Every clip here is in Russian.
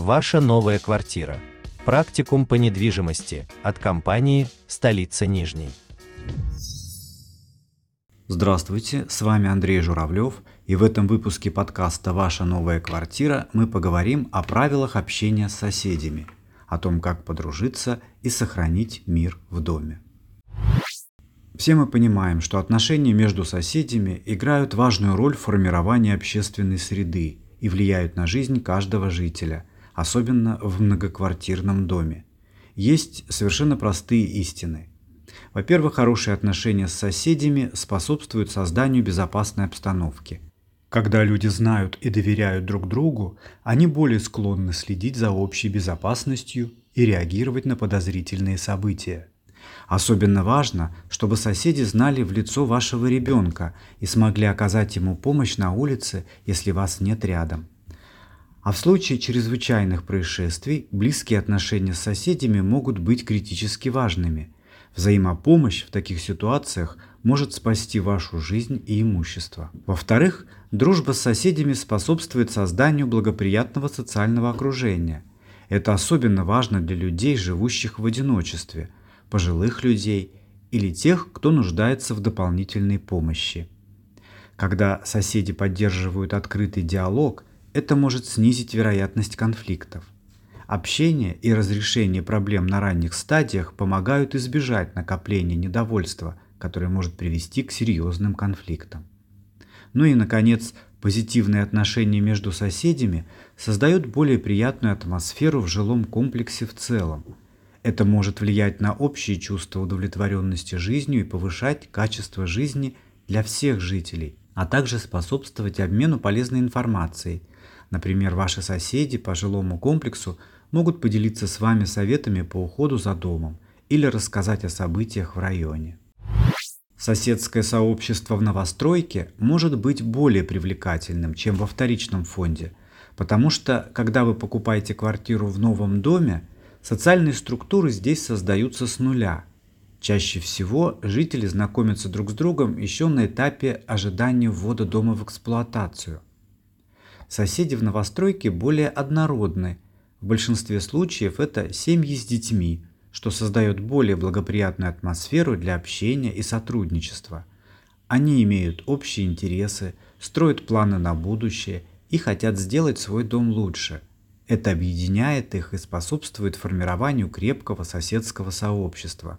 Ваша новая квартира. Практикум по недвижимости от компании «Столица Нижней». Здравствуйте, с вами Андрей Журавлев, и в этом выпуске подкаста «Ваша новая квартира» мы поговорим о правилах общения с соседями, о том, как подружиться и сохранить мир в доме. Все мы понимаем, что отношения между соседями играют важную роль в формировании общественной среды и влияют на жизнь каждого жителя, особенно в многоквартирном доме. Есть совершенно простые истины. Во-первых, хорошие отношения с соседями способствуют созданию безопасной обстановки. Когда люди знают и доверяют друг другу, они более склонны следить за общей безопасностью и реагировать на подозрительные события. Особенно важно, чтобы соседи знали в лицо вашего ребенка и смогли оказать ему помощь на улице, если вас нет рядом. А в случае чрезвычайных происшествий близкие отношения с соседями могут быть критически важными. Взаимопомощь в таких ситуациях может спасти вашу жизнь и имущество. Во-вторых, дружба с соседями способствует созданию благоприятного социального окружения. Это особенно важно для людей, живущих в одиночестве, пожилых людей или тех, кто нуждается в дополнительной помощи. Когда соседи поддерживают открытый диалог – это может снизить вероятность конфликтов. Общение и разрешение проблем на ранних стадиях помогают избежать накопления недовольства, которое может привести к серьезным конфликтам. Ну и, наконец, позитивные отношения между соседями создают более приятную атмосферу в жилом комплексе в целом. Это может влиять на общее чувство удовлетворенности жизнью и повышать качество жизни для всех жителей, а также способствовать обмену полезной информацией, Например, ваши соседи по жилому комплексу могут поделиться с вами советами по уходу за домом или рассказать о событиях в районе. Соседское сообщество в новостройке может быть более привлекательным, чем во вторичном фонде, потому что, когда вы покупаете квартиру в новом доме, социальные структуры здесь создаются с нуля. Чаще всего жители знакомятся друг с другом еще на этапе ожидания ввода дома в эксплуатацию – соседи в новостройке более однородны. В большинстве случаев это семьи с детьми, что создает более благоприятную атмосферу для общения и сотрудничества. Они имеют общие интересы, строят планы на будущее и хотят сделать свой дом лучше. Это объединяет их и способствует формированию крепкого соседского сообщества.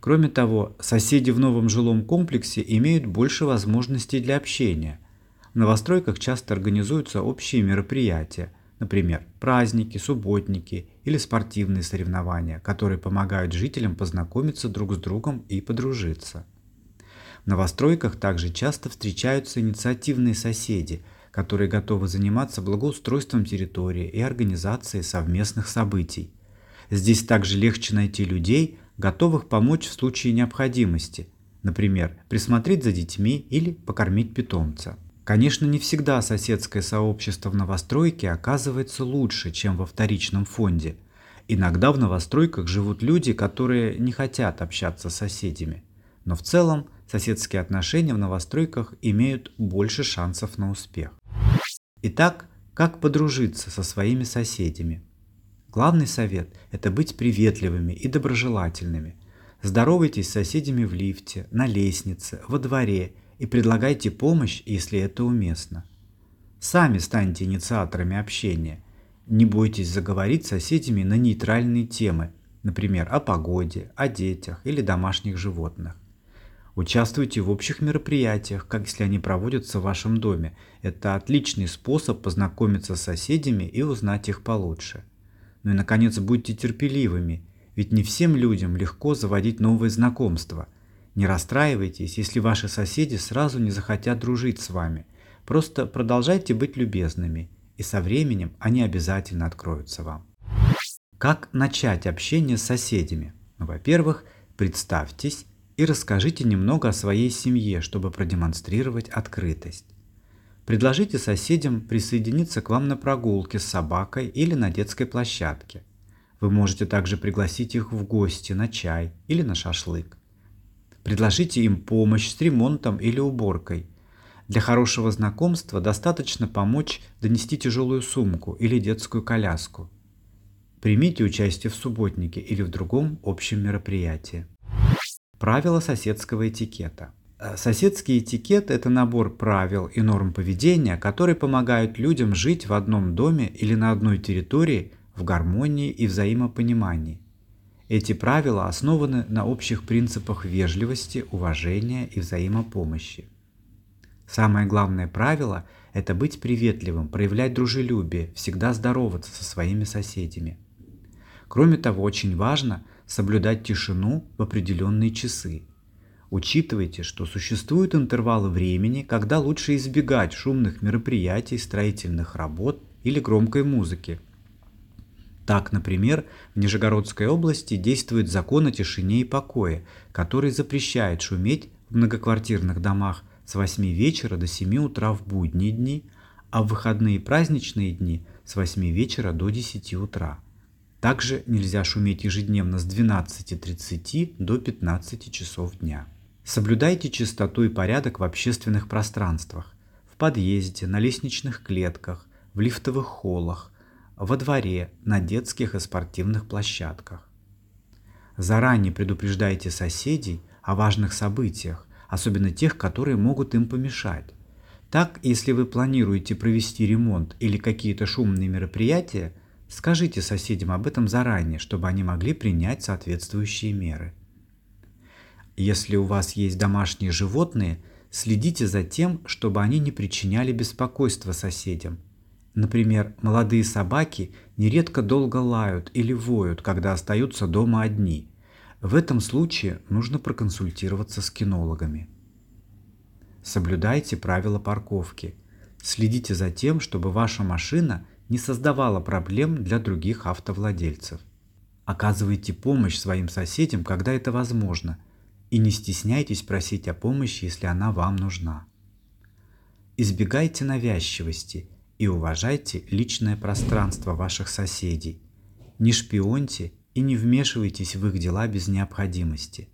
Кроме того, соседи в новом жилом комплексе имеют больше возможностей для общения – в новостройках часто организуются общие мероприятия, например, праздники, субботники или спортивные соревнования, которые помогают жителям познакомиться друг с другом и подружиться. В новостройках также часто встречаются инициативные соседи, которые готовы заниматься благоустройством территории и организацией совместных событий. Здесь также легче найти людей, готовых помочь в случае необходимости, например, присмотреть за детьми или покормить питомца. Конечно, не всегда соседское сообщество в новостройке оказывается лучше, чем во вторичном фонде. Иногда в новостройках живут люди, которые не хотят общаться с соседями. Но в целом соседские отношения в новостройках имеют больше шансов на успех. Итак, как подружиться со своими соседями? Главный совет – это быть приветливыми и доброжелательными. Здоровайтесь с соседями в лифте, на лестнице, во дворе – и предлагайте помощь, если это уместно. Сами станьте инициаторами общения. Не бойтесь заговорить с соседями на нейтральные темы, например, о погоде, о детях или домашних животных. Участвуйте в общих мероприятиях, как если они проводятся в вашем доме. Это отличный способ познакомиться с соседями и узнать их получше. Ну и, наконец, будьте терпеливыми, ведь не всем людям легко заводить новые знакомства – не расстраивайтесь, если ваши соседи сразу не захотят дружить с вами. Просто продолжайте быть любезными, и со временем они обязательно откроются вам. Как начать общение с соседями? Ну, во-первых, представьтесь и расскажите немного о своей семье, чтобы продемонстрировать открытость. Предложите соседям присоединиться к вам на прогулке с собакой или на детской площадке. Вы можете также пригласить их в гости на чай или на шашлык. Предложите им помощь с ремонтом или уборкой. Для хорошего знакомства достаточно помочь донести тяжелую сумку или детскую коляску. Примите участие в субботнике или в другом общем мероприятии. Правила соседского этикета. Э, соседский этикет – это набор правил и норм поведения, которые помогают людям жить в одном доме или на одной территории в гармонии и взаимопонимании. Эти правила основаны на общих принципах вежливости, уважения и взаимопомощи. Самое главное правило – это быть приветливым, проявлять дружелюбие, всегда здороваться со своими соседями. Кроме того, очень важно соблюдать тишину в определенные часы. Учитывайте, что существуют интервалы времени, когда лучше избегать шумных мероприятий, строительных работ или громкой музыки. Так, например, в Нижегородской области действует закон о тишине и покое, который запрещает шуметь в многоквартирных домах с 8 вечера до 7 утра в будние дни, а в выходные и праздничные дни с 8 вечера до 10 утра. Также нельзя шуметь ежедневно с 12.30 до 15 часов дня. Соблюдайте чистоту и порядок в общественных пространствах, в подъезде, на лестничных клетках, в лифтовых холлах, во дворе, на детских и спортивных площадках. Заранее предупреждайте соседей о важных событиях, особенно тех, которые могут им помешать. Так, если вы планируете провести ремонт или какие-то шумные мероприятия, скажите соседям об этом заранее, чтобы они могли принять соответствующие меры. Если у вас есть домашние животные, следите за тем, чтобы они не причиняли беспокойства соседям. Например, молодые собаки нередко долго лают или воют, когда остаются дома одни – в этом случае нужно проконсультироваться с кинологами. Соблюдайте правила парковки. Следите за тем, чтобы ваша машина не создавала проблем для других автовладельцев. Оказывайте помощь своим соседям, когда это возможно, и не стесняйтесь просить о помощи, если она вам нужна. Избегайте навязчивости и уважайте личное пространство ваших соседей. Не шпионьте и не вмешивайтесь в их дела без необходимости.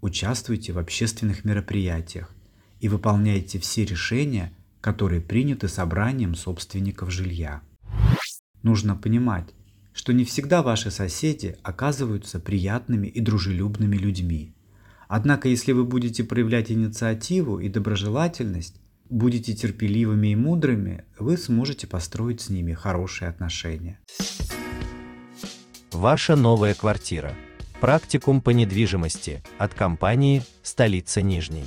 Участвуйте в общественных мероприятиях и выполняйте все решения, которые приняты собранием собственников жилья. Нужно понимать, что не всегда ваши соседи оказываются приятными и дружелюбными людьми. Однако, если вы будете проявлять инициативу и доброжелательность, будете терпеливыми и мудрыми, вы сможете построить с ними хорошие отношения. Ваша новая квартира. Практикум по недвижимости от компании «Столица Нижней».